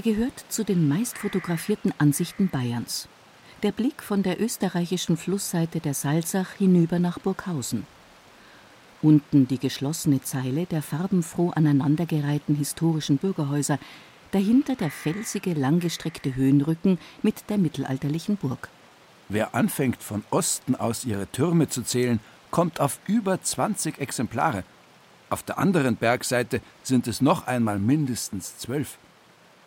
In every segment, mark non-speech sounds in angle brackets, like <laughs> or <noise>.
Er gehört zu den meistfotografierten Ansichten Bayerns. Der Blick von der österreichischen Flussseite der Salzach hinüber nach Burghausen. Unten die geschlossene Zeile der farbenfroh aneinandergereihten historischen Bürgerhäuser, dahinter der felsige, langgestreckte Höhenrücken mit der mittelalterlichen Burg. Wer anfängt, von Osten aus ihre Türme zu zählen, kommt auf über 20 Exemplare. Auf der anderen Bergseite sind es noch einmal mindestens zwölf.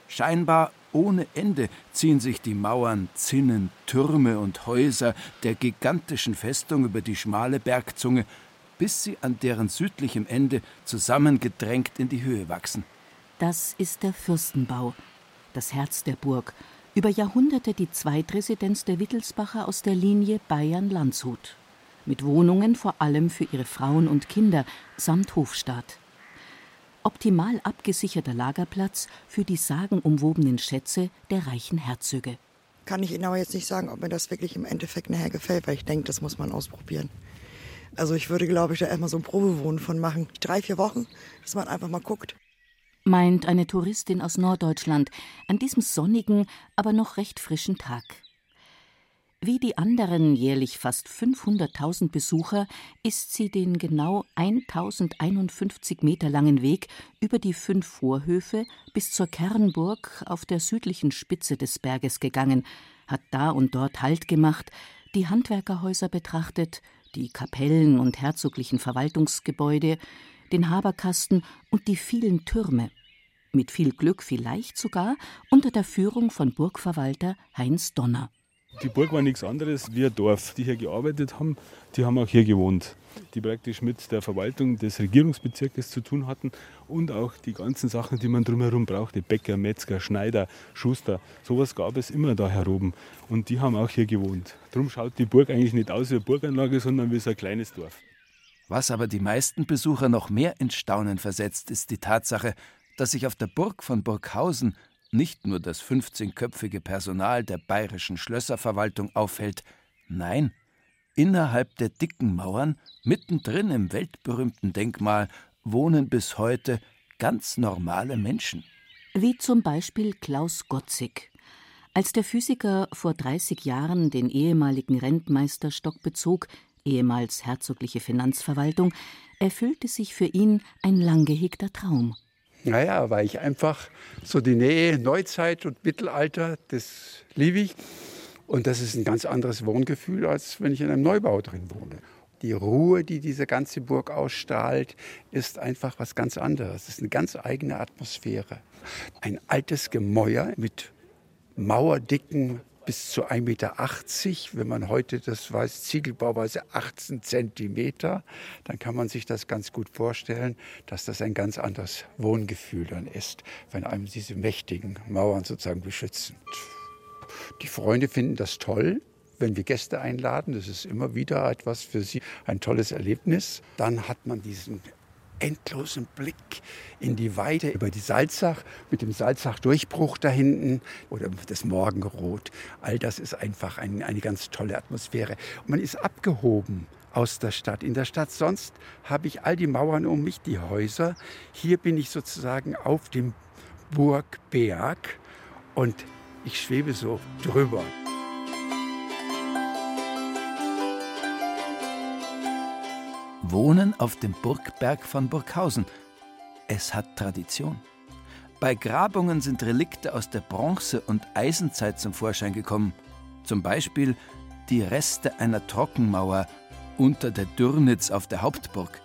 Scheinbar ohne Ende ziehen sich die Mauern, Zinnen, Türme und Häuser der gigantischen Festung über die schmale Bergzunge, bis sie an deren südlichem Ende zusammengedrängt in die Höhe wachsen. Das ist der Fürstenbau, das Herz der Burg, über Jahrhunderte die Zweitresidenz der Wittelsbacher aus der Linie Bayern-Landshut, mit Wohnungen vor allem für ihre Frauen und Kinder samt Hofstaat. Optimal abgesicherter Lagerplatz für die sagenumwobenen Schätze der reichen Herzöge. Kann ich Ihnen aber jetzt nicht sagen, ob mir das wirklich im Endeffekt nachher gefällt, weil ich denke, das muss man ausprobieren. Also ich würde, glaube ich, da erstmal so ein Probewohnen von machen. Drei, vier Wochen, dass man einfach mal guckt. Meint eine Touristin aus Norddeutschland an diesem sonnigen, aber noch recht frischen Tag. Wie die anderen jährlich fast 500.000 Besucher ist sie den genau 1051 Meter langen Weg über die fünf Vorhöfe bis zur Kernburg auf der südlichen Spitze des Berges gegangen, hat da und dort Halt gemacht, die Handwerkerhäuser betrachtet, die Kapellen und herzoglichen Verwaltungsgebäude, den Haberkasten und die vielen Türme. Mit viel Glück vielleicht sogar unter der Führung von Burgverwalter Heinz Donner. Die Burg war nichts anderes wie ein Dorf. Die hier gearbeitet haben, die haben auch hier gewohnt. Die praktisch mit der Verwaltung des Regierungsbezirkes zu tun hatten und auch die ganzen Sachen, die man drumherum brauchte. Bäcker, Metzger, Schneider, Schuster. Sowas gab es immer da heroben. Und die haben auch hier gewohnt. Darum schaut die Burg eigentlich nicht aus wie eine Burganlage, sondern wie so ein kleines Dorf. Was aber die meisten Besucher noch mehr ins Staunen versetzt, ist die Tatsache, dass sich auf der Burg von Burghausen nicht nur das 15-köpfige Personal der bayerischen Schlösserverwaltung aufhält, nein, innerhalb der dicken Mauern, mittendrin im weltberühmten Denkmal, wohnen bis heute ganz normale Menschen. Wie zum Beispiel Klaus Gotzig. Als der Physiker vor 30 Jahren den ehemaligen Rentmeisterstock bezog, ehemals herzogliche Finanzverwaltung, erfüllte sich für ihn ein lang gehegter Traum. Naja, weil ich einfach so die Nähe Neuzeit und Mittelalter, das liebe ich. Und das ist ein ganz anderes Wohngefühl, als wenn ich in einem Neubau drin wohne. Die Ruhe, die diese ganze Burg ausstrahlt, ist einfach was ganz anderes. Es ist eine ganz eigene Atmosphäre. Ein altes Gemäuer mit mauerdicken bis zu 1,80 Meter. Wenn man heute das weiß, Ziegelbauweise 18 Zentimeter, dann kann man sich das ganz gut vorstellen, dass das ein ganz anderes Wohngefühl dann ist, wenn einem diese mächtigen Mauern sozusagen beschützen. Die Freunde finden das toll, wenn wir Gäste einladen. Das ist immer wieder etwas für sie, ein tolles Erlebnis. Dann hat man diesen endlosen Blick in die Weite über die Salzach mit dem Salzach-Durchbruch da hinten oder das Morgenrot. All das ist einfach ein, eine ganz tolle Atmosphäre. Und man ist abgehoben aus der Stadt. In der Stadt sonst habe ich all die Mauern um mich, die Häuser. Hier bin ich sozusagen auf dem Burgberg und ich schwebe so drüber. Wohnen auf dem Burgberg von Burghausen. Es hat Tradition. Bei Grabungen sind Relikte aus der Bronze- und Eisenzeit zum Vorschein gekommen. Zum Beispiel die Reste einer Trockenmauer unter der Dürnitz auf der Hauptburg.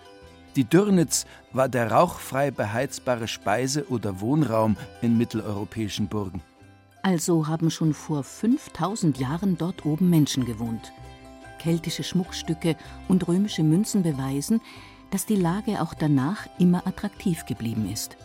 Die Dürnitz war der rauchfrei beheizbare Speise- oder Wohnraum in mitteleuropäischen Burgen. Also haben schon vor 5000 Jahren dort oben Menschen gewohnt keltische Schmuckstücke und römische Münzen beweisen, dass die Lage auch danach immer attraktiv geblieben ist.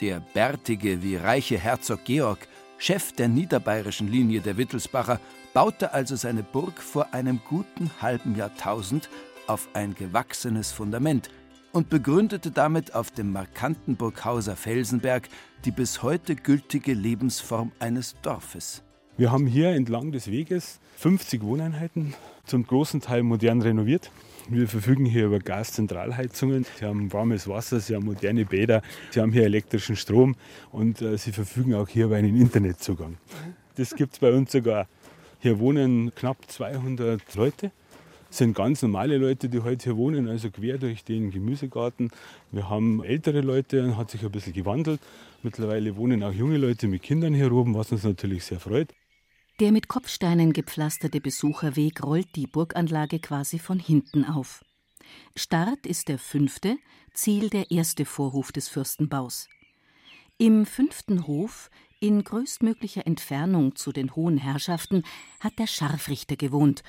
Der bärtige wie reiche Herzog Georg, Chef der niederbayerischen Linie der Wittelsbacher, baute also seine Burg vor einem guten halben Jahrtausend auf ein gewachsenes Fundament und begründete damit auf dem markanten Burghauser Felsenberg die bis heute gültige Lebensform eines Dorfes. Wir haben hier entlang des Weges 50 Wohneinheiten, zum großen Teil modern renoviert. Wir verfügen hier über Gaszentralheizungen. Sie haben warmes Wasser, sie haben moderne Bäder, sie haben hier elektrischen Strom und äh, sie verfügen auch hier über einen Internetzugang. Das gibt es bei uns sogar. Hier wohnen knapp 200 Leute sind ganz normale Leute, die heute hier wohnen, also quer durch den Gemüsegarten. Wir haben ältere Leute, hat sich ein bisschen gewandelt. Mittlerweile wohnen auch junge Leute mit Kindern hier oben, was uns natürlich sehr freut. Der mit Kopfsteinen gepflasterte Besucherweg rollt die Burganlage quasi von hinten auf. Start ist der fünfte, Ziel der erste Vorhof des Fürstenbaus. Im fünften Hof, in größtmöglicher Entfernung zu den hohen Herrschaften, hat der Scharfrichter gewohnt,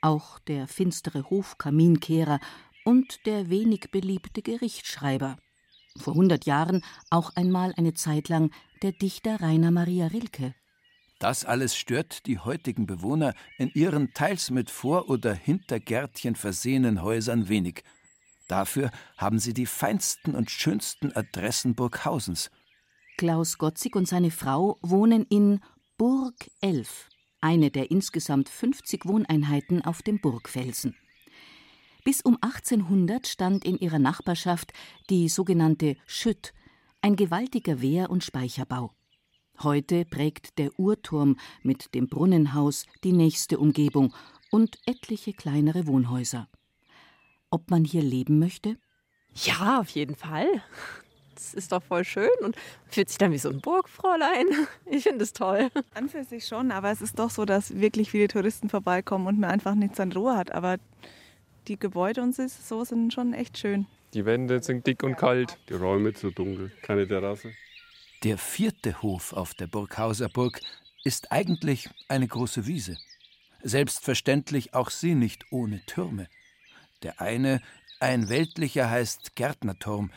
auch der finstere Hofkaminkehrer und der wenig beliebte Gerichtsschreiber. Vor hundert Jahren auch einmal eine Zeit lang der Dichter Rainer Maria Rilke. Das alles stört die heutigen Bewohner in ihren teils mit Vor- oder Hintergärtchen versehenen Häusern wenig. Dafür haben sie die feinsten und schönsten Adressen Burghausens. Klaus Gotzig und seine Frau wohnen in Burg 11, eine der insgesamt 50 Wohneinheiten auf dem Burgfelsen. Bis um 1800 stand in ihrer Nachbarschaft die sogenannte Schütt, ein gewaltiger Wehr- und Speicherbau. Heute prägt der Uhrturm mit dem Brunnenhaus die nächste Umgebung und etliche kleinere Wohnhäuser. Ob man hier leben möchte? Ja, auf jeden Fall. Das ist doch voll schön und fühlt sich dann wie so ein Burgfräulein. Ich finde es toll. An für sich schon, aber es ist doch so, dass wirklich viele Touristen vorbeikommen und man einfach nichts an Ruhe hat. Aber die Gebäude und so sind schon echt schön. Die Wände sind dick und kalt, die Räume zu dunkel, keine Terrasse. Der vierte Hof auf der Burghauser Burg ist eigentlich eine große Wiese. Selbstverständlich auch sie nicht ohne Türme. Der eine, ein weltlicher, heißt Gärtnerturm.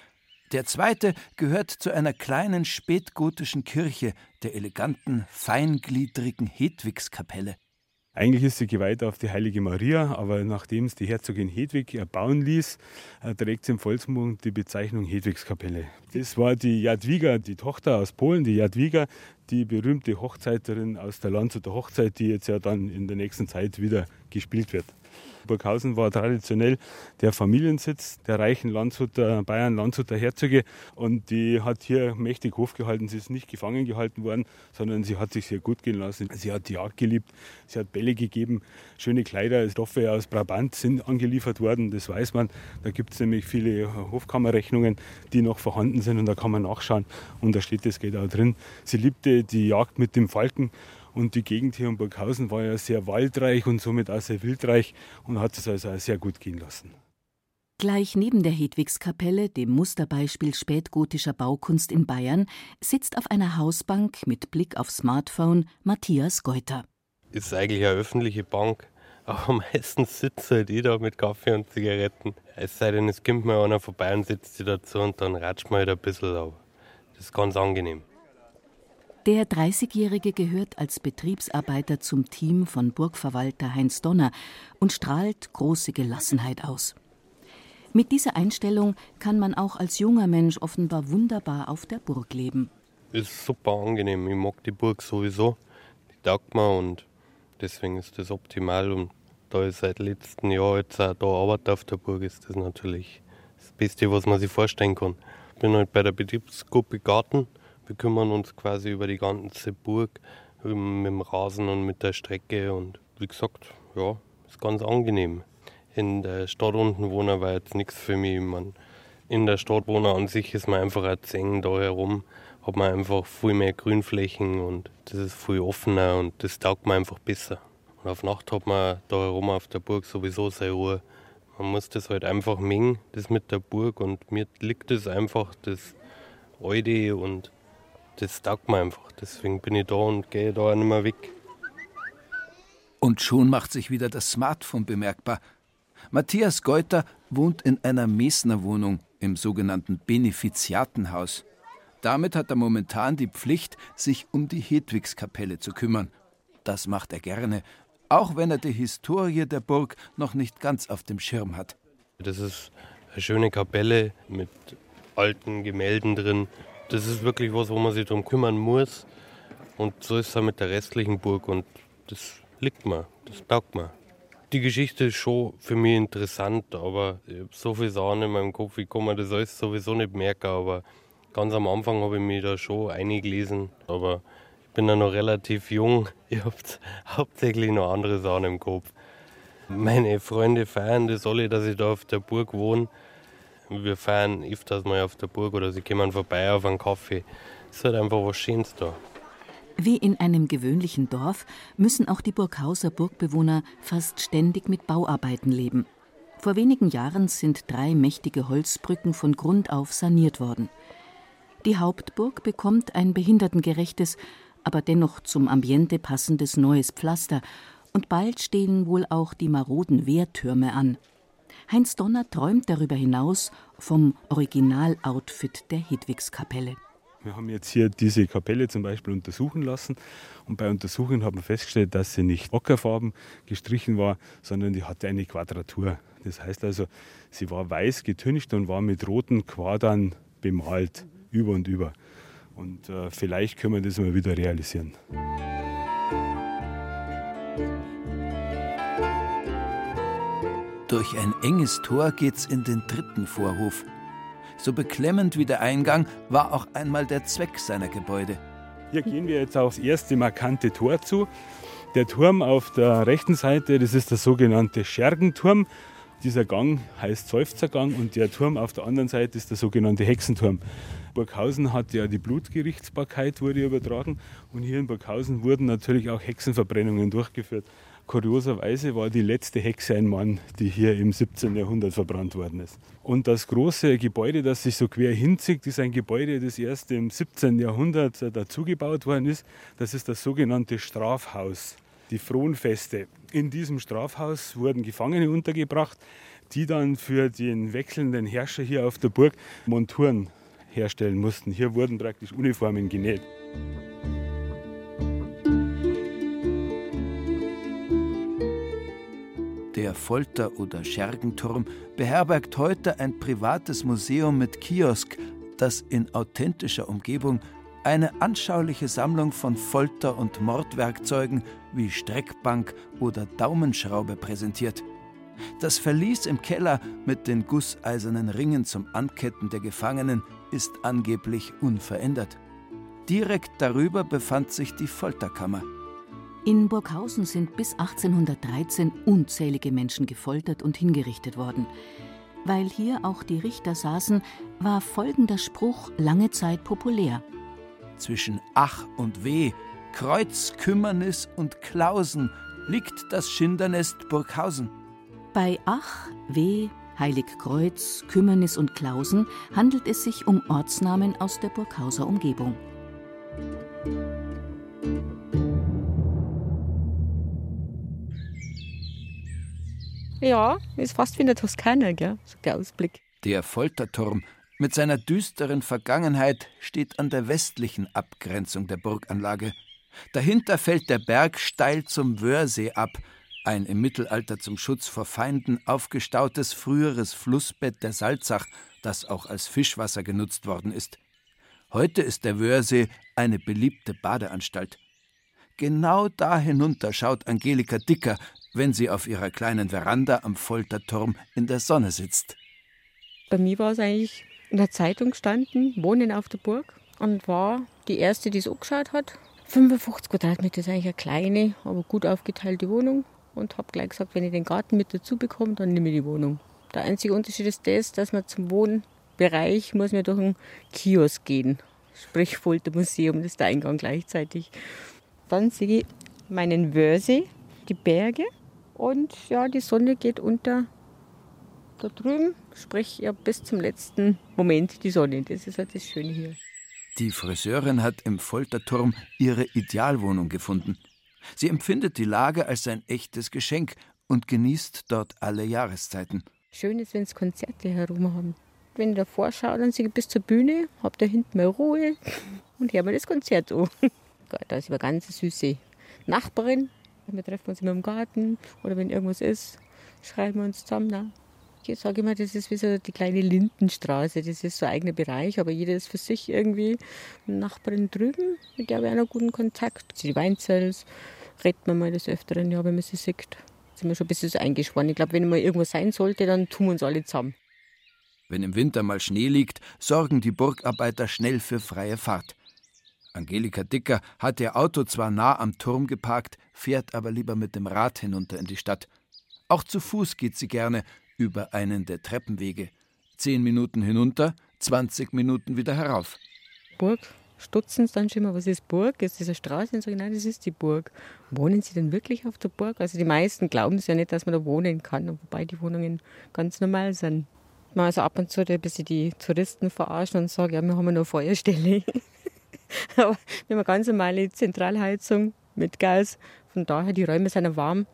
Der zweite gehört zu einer kleinen spätgotischen Kirche, der eleganten, feingliedrigen Hedwigskapelle. Eigentlich ist sie geweiht auf die Heilige Maria, aber nachdem es die Herzogin Hedwig erbauen ließ, äh, trägt sie im Volksmund die Bezeichnung Hedwigskapelle. Das war die Jadwiga, die Tochter aus Polen, die Jadwiga, die berühmte Hochzeiterin aus der Landshuter Hochzeit, die jetzt ja dann in der nächsten Zeit wieder gespielt wird. Burghausen war traditionell der Familiensitz der reichen Landshuter, Bayern-Landshuter Herzöge und die hat hier mächtig Hof gehalten. Sie ist nicht gefangen gehalten worden, sondern sie hat sich sehr gut gehen lassen. Sie hat die Jagd geliebt, sie hat Bälle gegeben, schöne Kleider, Stoffe aus Brabant sind angeliefert worden, das weiß man. Da gibt es nämlich viele Hofkammerrechnungen, die noch vorhanden sind und da kann man nachschauen und da steht das Geld auch drin. Sie liebte die Jagd mit dem Falken und die Gegend hier in Burghausen war ja sehr waldreich und somit auch sehr wildreich und hat es also auch sehr gut gehen lassen. Gleich neben der Hedwigskapelle, dem Musterbeispiel spätgotischer Baukunst in Bayern, sitzt auf einer Hausbank mit Blick auf Smartphone Matthias Geuter. Ist eigentlich eine öffentliche Bank, aber <laughs> meistens sitzt halt jeder mit Kaffee und Zigaretten. Es sei denn, es kommt mal einer vorbei und sitzt sich dazu und dann ratscht man halt ein bisschen, aber das ist ganz angenehm. Der 30-Jährige gehört als Betriebsarbeiter zum Team von Burgverwalter Heinz Donner und strahlt große Gelassenheit aus. Mit dieser Einstellung kann man auch als junger Mensch offenbar wunderbar auf der Burg leben. Ist super angenehm. Ich mag die Burg sowieso. Die taugt mir und deswegen ist das optimal. Und da ich seit letztem Jahr jetzt auch da arbeite auf der Burg, ist das natürlich das Beste, was man sich vorstellen kann. Ich bin halt bei der Betriebsgruppe Garten wir kümmern uns quasi über die ganze Burg mit dem Rasen und mit der Strecke und wie gesagt, ja, ist ganz angenehm. In der Stadt unten wohnen war jetzt nichts für mich. Man, in der Stadt wohnen an sich ist man einfach erzählen da herum, hat man einfach viel mehr Grünflächen und das ist viel offener und das taugt man einfach besser. Und auf Nacht hat man da herum auf der Burg sowieso seine Ruhe. Man muss das halt einfach mengen, das mit der Burg und mir liegt das einfach, das Alte und das taugt mir einfach. Deswegen bin ich da und gehe da nicht mehr weg. Und schon macht sich wieder das Smartphone bemerkbar. Matthias Geuter wohnt in einer Mesner-Wohnung im sogenannten Benefiziatenhaus. Damit hat er momentan die Pflicht, sich um die Hedwigskapelle zu kümmern. Das macht er gerne, auch wenn er die Historie der Burg noch nicht ganz auf dem Schirm hat. Das ist eine schöne Kapelle mit alten Gemälden drin, das ist wirklich was, wo man sich darum kümmern muss. Und so ist es auch mit der restlichen Burg und das liegt mir, das taugt mir. Die Geschichte ist schon für mich interessant, aber ich habe so viele Sachen in meinem Kopf, ich kann mir das alles sowieso nicht merken, aber ganz am Anfang habe ich mich da schon eingelesen, aber ich bin ja noch relativ jung, <laughs> ich habe hauptsächlich noch andere Sachen im Kopf. Meine Freunde feiern das alle, dass ich da auf der Burg wohne. Wir feiern öfters mal auf der Burg oder sie kommen vorbei auf einen Kaffee. Es ist halt einfach was Schönes da. Wie in einem gewöhnlichen Dorf müssen auch die Burghauser Burgbewohner fast ständig mit Bauarbeiten leben. Vor wenigen Jahren sind drei mächtige Holzbrücken von Grund auf saniert worden. Die Hauptburg bekommt ein behindertengerechtes, aber dennoch zum Ambiente passendes neues Pflaster und bald stehen wohl auch die maroden Wehrtürme an. Heinz Donner träumt darüber hinaus vom Original-Outfit der Hedwigskapelle. Wir haben jetzt hier diese Kapelle zum Beispiel untersuchen lassen und bei Untersuchungen haben wir festgestellt, dass sie nicht ockerfarben gestrichen war, sondern die hatte eine Quadratur. Das heißt also, sie war weiß getüncht und war mit roten Quadern bemalt, über und über. Und äh, vielleicht können wir das mal wieder realisieren. Durch ein enges Tor geht's in den dritten Vorhof. So beklemmend wie der Eingang war auch einmal der Zweck seiner Gebäude. Hier gehen wir jetzt aufs erste markante Tor zu. Der Turm auf der rechten Seite, das ist der sogenannte Schergenturm. Dieser Gang heißt Seufzergang und der Turm auf der anderen Seite ist der sogenannte Hexenturm. Burghausen hat ja die Blutgerichtsbarkeit wurde übertragen und hier in Burghausen wurden natürlich auch Hexenverbrennungen durchgeführt. Kurioserweise war die letzte Hexe ein Mann, die hier im 17. Jahrhundert verbrannt worden ist. Und das große Gebäude, das sich so quer hinzieht, ist ein Gebäude, das erst im 17. Jahrhundert dazugebaut worden ist. Das ist das sogenannte Strafhaus, die Fronfeste. In diesem Strafhaus wurden Gefangene untergebracht, die dann für den wechselnden Herrscher hier auf der Burg Monturen herstellen mussten. Hier wurden praktisch Uniformen genäht. Der Folter- oder Schergenturm beherbergt heute ein privates Museum mit Kiosk, das in authentischer Umgebung eine anschauliche Sammlung von Folter- und Mordwerkzeugen wie Streckbank oder Daumenschraube präsentiert. Das Verlies im Keller mit den gusseisernen Ringen zum Anketten der Gefangenen ist angeblich unverändert. Direkt darüber befand sich die Folterkammer. In Burghausen sind bis 1813 unzählige Menschen gefoltert und hingerichtet worden. Weil hier auch die Richter saßen, war folgender Spruch lange Zeit populär. Zwischen Ach und Weh, Kreuz, Kümmernis und Klausen liegt das Schindernest Burghausen. Bei Ach, Weh, Heiligkreuz, Kümmernis und Klausen handelt es sich um Ortsnamen aus der Burghauser Umgebung. Ja, ist fast wie in der Toskana, gell? So der Ausblick. Der Folterturm mit seiner düsteren Vergangenheit steht an der westlichen Abgrenzung der Burganlage. Dahinter fällt der Berg steil zum Wöhrsee ab, ein im Mittelalter zum Schutz vor Feinden aufgestautes früheres Flussbett der Salzach, das auch als Fischwasser genutzt worden ist. Heute ist der Wöhrsee eine beliebte Badeanstalt. Genau da hinunter schaut Angelika Dicker, wenn sie auf ihrer kleinen Veranda am Folterturm in der Sonne sitzt. Bei mir war es eigentlich in der Zeitung gestanden, Wohnen auf der Burg und war die erste, die es angeschaut hat. 55 Quadratmeter ist eigentlich eine kleine, aber gut aufgeteilte Wohnung und habe gleich gesagt, wenn ich den Garten mit dazu bekomme, dann nehme ich die Wohnung. Der einzige Unterschied ist das, dass man zum Wohnbereich muss man durch einen Kiosk gehen, sprich Foltermuseum, ist der Eingang gleichzeitig. Dann sehe ich meinen Wörsee, die Berge und ja, die Sonne geht unter da drüben, sprich ja bis zum letzten Moment die Sonne. Das ist halt das Schöne hier. Die Friseurin hat im Folterturm ihre Idealwohnung gefunden. Sie empfindet die Lage als ein echtes Geschenk und genießt dort alle Jahreszeiten. Schön ist, wenn es Konzerte herum haben. Wenn ich davor schaue, dann sehe ich bis zur Bühne, habe da hinten mal Ruhe und höre mir das Konzert an. <laughs> Da ist eine ganz süße Nachbarin, wir treffen uns immer im Garten oder wenn irgendwas ist, schreiben wir uns zusammen. Da. Ich sage immer, das ist wie so die kleine Lindenstraße. Das ist so ein eigener Bereich, aber jeder ist für sich irgendwie. Nachbarin drüben, mit der habe ich einen guten Kontakt. Die Weinzells redet man mal des Öfteren, ja, wenn man sie sieht. sind wir schon ein bisschen so. Ich glaube, wenn mal irgendwo sein sollte, dann tun wir uns alle zusammen. Wenn im Winter mal Schnee liegt, sorgen die Burgarbeiter schnell für freie Fahrt. Angelika Dicker hat ihr Auto zwar nah am Turm geparkt, fährt aber lieber mit dem Rad hinunter in die Stadt. Auch zu Fuß geht sie gerne über einen der Treppenwege. Zehn Minuten hinunter, 20 Minuten wieder herauf. Burg stutzen sie dann schon mal, was ist Burg? Ist das eine Straße? Und sagen, nein, das ist die Burg. Wohnen sie denn wirklich auf der Burg? Also die meisten glauben es ja nicht, dass man da wohnen kann, wobei die Wohnungen ganz normal sind. Mal also ab und zu ein bisschen die Touristen verarschen und sagen, ja, wir haben eine Feuerstelle. <laughs> <laughs> Aber wir haben eine ganz normale Zentralheizung mit Gas. Von daher, die Räume sind warm,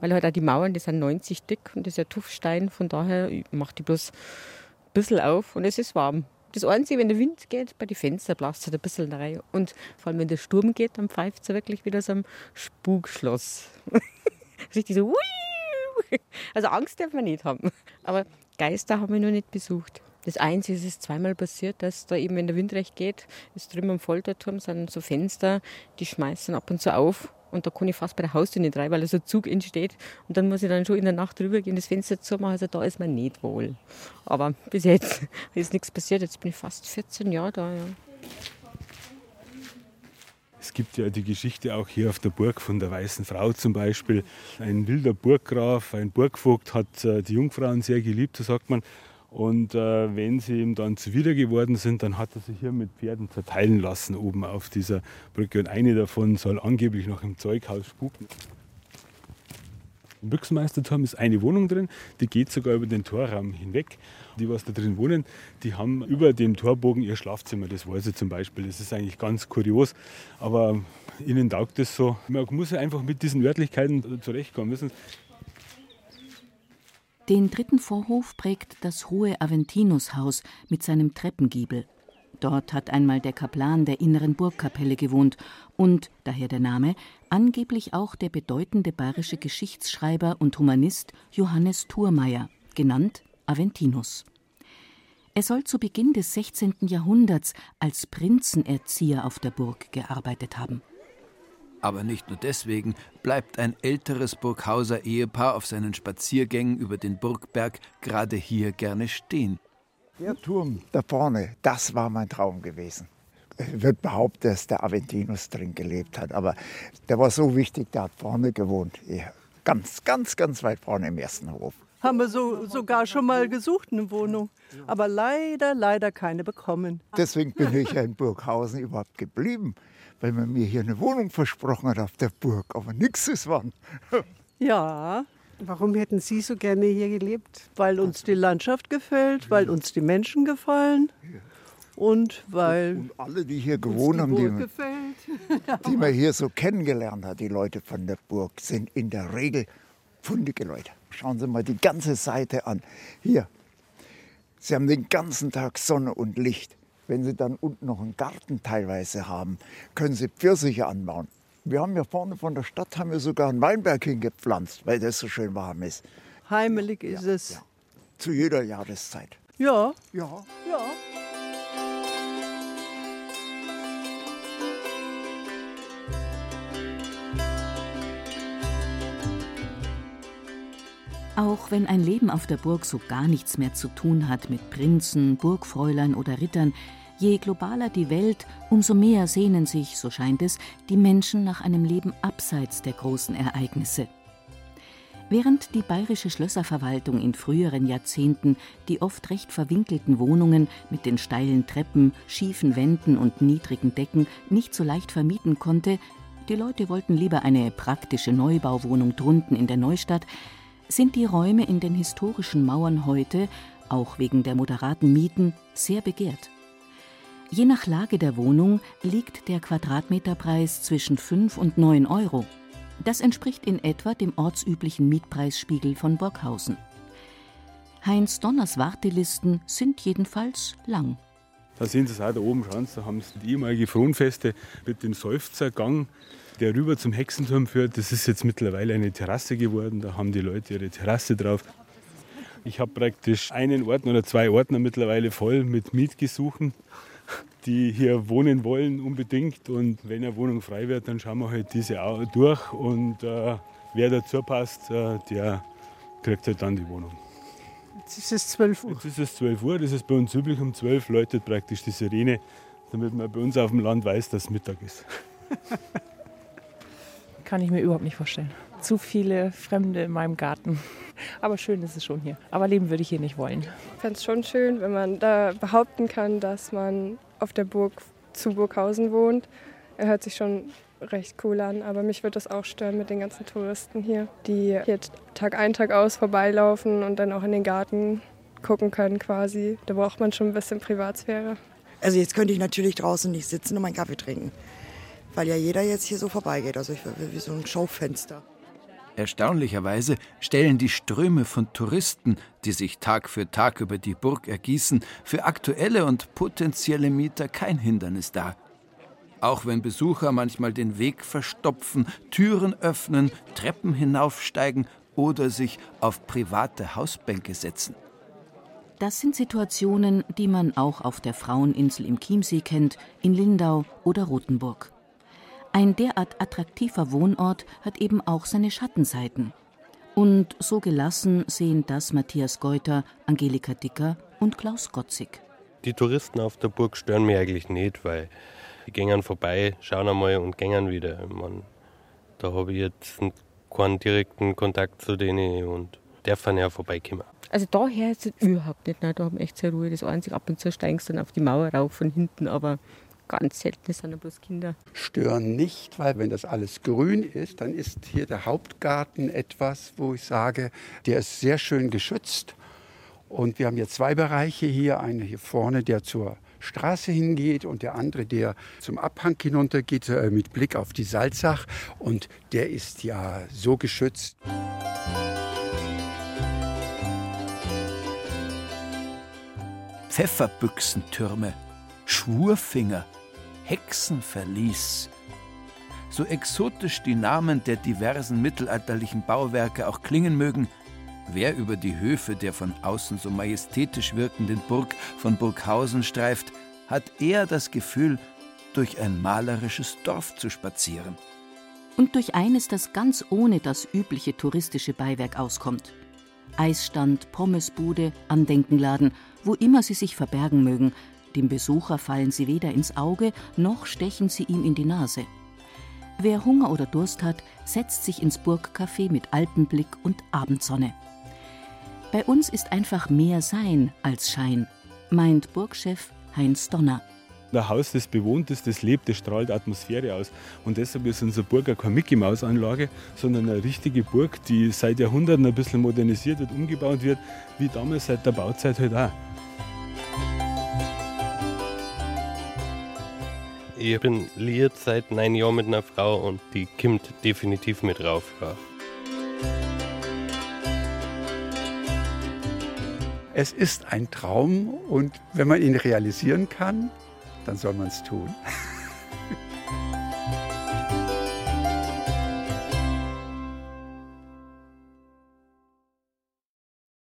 weil halt auch die Mauern, die sind 90 dick und das ist ja Tuffstein. Von daher macht die bloß ein bisschen auf und es ist warm. Das Einzige, wenn der Wind geht, bei den Fenstern blasst es ein bisschen rein. Und vor allem, wenn der Sturm geht, dann pfeift es wirklich wieder so ein Spukschloss. <laughs> Richtig so. Also Angst darf man nicht haben. Aber Geister haben wir noch nicht besucht. Das Einzige ist, es zweimal passiert, dass da eben, wenn der Wind recht geht, ist drüben am Folterturm sind so Fenster, die schmeißen ab und zu auf. Und da kann ich fast bei der Haustür nicht rein, weil so ein Zug entsteht. Und dann muss ich dann schon in der Nacht rübergehen, das Fenster zumachen. Also da ist mir nicht wohl. Aber bis jetzt <laughs> ist nichts passiert. Jetzt bin ich fast 14 Jahre da. Ja. Es gibt ja die Geschichte auch hier auf der Burg von der Weißen Frau zum Beispiel. Ein wilder Burggraf, ein Burgvogt hat äh, die Jungfrauen sehr geliebt, so sagt man. Und äh, wenn sie ihm dann zuwider geworden sind, dann hat er sich hier mit Pferden zerteilen lassen oben auf dieser Brücke. Und eine davon soll angeblich noch im Zeughaus spuken. Im Büchsenmeisterturm ist eine Wohnung drin, die geht sogar über den Torraum hinweg. Die, was da drin wohnen, die haben über dem Torbogen ihr Schlafzimmer, das weiß ich zum Beispiel. Das ist eigentlich ganz kurios, aber ihnen taugt das so. Man muss einfach mit diesen Örtlichkeiten zurechtkommen. Wissen den dritten Vorhof prägt das hohe Aventinushaus mit seinem Treppengiebel. Dort hat einmal der Kaplan der inneren Burgkapelle gewohnt und, daher der Name, angeblich auch der bedeutende bayerische Geschichtsschreiber und Humanist Johannes Thurmeier, genannt Aventinus. Er soll zu Beginn des 16. Jahrhunderts als Prinzenerzieher auf der Burg gearbeitet haben. Aber nicht nur deswegen bleibt ein älteres Burghauser Ehepaar auf seinen Spaziergängen über den Burgberg gerade hier gerne stehen. Der Turm da vorne, das war mein Traum gewesen. Es wird behauptet, dass der Aventinus drin gelebt hat, aber der war so wichtig, der hat vorne gewohnt. Ganz, ganz, ganz weit vorne im ersten Hof. Haben wir so, sogar schon mal gesucht, eine Wohnung. Aber leider, leider keine bekommen. Deswegen bin ich ja in Burghausen überhaupt geblieben weil man mir hier eine Wohnung versprochen hat auf der Burg, aber nichts ist wann. Ja. Warum hätten Sie so gerne hier gelebt? Weil uns die Landschaft gefällt, weil uns die Menschen gefallen und weil und, und alle, die hier gewohnt haben, die, <laughs> die man hier so kennengelernt hat, die Leute von der Burg, sind in der Regel fundige Leute. Schauen Sie mal die ganze Seite an. Hier, Sie haben den ganzen Tag Sonne und Licht. Wenn Sie dann unten noch einen Garten teilweise haben, können Sie Pfirsiche anbauen. Wir haben ja vorne von der Stadt haben wir sogar einen Weinberg hingepflanzt, weil das so schön warm ist. Heimelig ist ja, es. Ja. Zu jeder Jahreszeit. Ja. Ja. Ja. Auch wenn ein Leben auf der Burg so gar nichts mehr zu tun hat mit Prinzen, Burgfräulein oder Rittern, Je globaler die Welt, umso mehr sehnen sich, so scheint es, die Menschen nach einem Leben abseits der großen Ereignisse. Während die bayerische Schlösserverwaltung in früheren Jahrzehnten die oft recht verwinkelten Wohnungen mit den steilen Treppen, schiefen Wänden und niedrigen Decken nicht so leicht vermieten konnte, die Leute wollten lieber eine praktische Neubauwohnung drunten in der Neustadt, sind die Räume in den historischen Mauern heute, auch wegen der moderaten Mieten, sehr begehrt. Je nach Lage der Wohnung liegt der Quadratmeterpreis zwischen 5 und 9 Euro. Das entspricht in etwa dem ortsüblichen Mietpreisspiegel von Burghausen. Heinz Donners Wartelisten sind jedenfalls lang. Da sehen Sie es auch da oben, schauen Sie, da haben Sie die ehemalige Fronfeste mit dem Seufzergang, der rüber zum Hexenturm führt. Das ist jetzt mittlerweile eine Terrasse geworden, da haben die Leute ihre Terrasse drauf. Ich habe praktisch einen Ordner oder zwei Ordner mittlerweile voll mit Mietgesuchen die hier wohnen wollen unbedingt. Und wenn eine Wohnung frei wird, dann schauen wir halt diese auch durch und äh, wer dazu passt, äh, der kriegt halt dann die Wohnung. Jetzt ist es 12 Uhr. Jetzt ist es 12 Uhr, das ist bei uns üblich. Um 12 Uhr läutet praktisch die Sirene, damit man bei uns auf dem Land weiß, dass Mittag ist. <laughs> Kann ich mir überhaupt nicht vorstellen. Zu viele Fremde in meinem Garten. Aber schön ist es schon hier. Aber leben würde ich hier nicht wollen. Ich fände es schon schön, wenn man da behaupten kann, dass man auf der Burg zu Burghausen wohnt. Er hört sich schon recht cool an, aber mich würde das auch stören mit den ganzen Touristen hier, die hier Tag ein, Tag aus vorbeilaufen und dann auch in den Garten gucken können quasi. Da braucht man schon ein bisschen Privatsphäre. Also jetzt könnte ich natürlich draußen nicht sitzen und meinen Kaffee trinken, weil ja jeder jetzt hier so vorbeigeht. Also ich wäre wie so ein Schaufenster. Erstaunlicherweise stellen die Ströme von Touristen, die sich Tag für Tag über die Burg ergießen, für aktuelle und potenzielle Mieter kein Hindernis dar. Auch wenn Besucher manchmal den Weg verstopfen, Türen öffnen, Treppen hinaufsteigen oder sich auf private Hausbänke setzen. Das sind Situationen, die man auch auf der Fraueninsel im Chiemsee kennt, in Lindau oder Rothenburg. Ein derart attraktiver Wohnort hat eben auch seine Schattenseiten. Und so gelassen sehen das Matthias Geuter, Angelika Dicker und Klaus Gotzig. Die Touristen auf der Burg stören mich eigentlich nicht, weil die gehen vorbei, schauen einmal und gehen wieder. Man, da habe ich jetzt keinen direkten Kontakt zu denen und dürfen ja vorbeikommen. Also daher ist es überhaupt nicht. Nein, da haben wir echt sehr Ruhe. Das Einzige, ab und zu steigst du dann auf die Mauer rauf von hinten, aber ganz selten sind bloß Kinder. Stören nicht, weil wenn das alles grün ist, dann ist hier der Hauptgarten etwas, wo ich sage, der ist sehr schön geschützt. Und wir haben hier zwei Bereiche hier, einen hier vorne, der zur Straße hingeht und der andere, der zum Abhang hinunter geht, äh, mit Blick auf die Salzach. Und der ist ja so geschützt. Pfefferbüchsentürme, Schwurfinger, Hexenverlies. So exotisch die Namen der diversen mittelalterlichen Bauwerke auch klingen mögen, wer über die Höfe der von außen so majestätisch wirkenden Burg von Burghausen streift, hat eher das Gefühl, durch ein malerisches Dorf zu spazieren. Und durch eines, das ganz ohne das übliche touristische Beiwerk auskommt. Eisstand, Pommesbude, Andenkenladen, wo immer sie sich verbergen mögen, dem Besucher fallen sie weder ins Auge, noch stechen sie ihm in die Nase. Wer Hunger oder Durst hat, setzt sich ins Burgcafé mit Alpenblick und Abendsonne. Bei uns ist einfach mehr Sein als Schein, meint Burgchef Heinz Donner. Ein Haus, das bewohnt ist, das lebt, das strahlt Atmosphäre aus. Und deshalb ist unsere Burg auch keine Mickey-Maus-Anlage, sondern eine richtige Burg, die seit Jahrhunderten ein bisschen modernisiert wird, umgebaut wird, wie damals seit der Bauzeit halt auch. Ich bin liiert seit neun Jahren mit einer Frau und die kommt definitiv mit rauf. Ja. Es ist ein Traum und wenn man ihn realisieren kann, dann soll man es tun.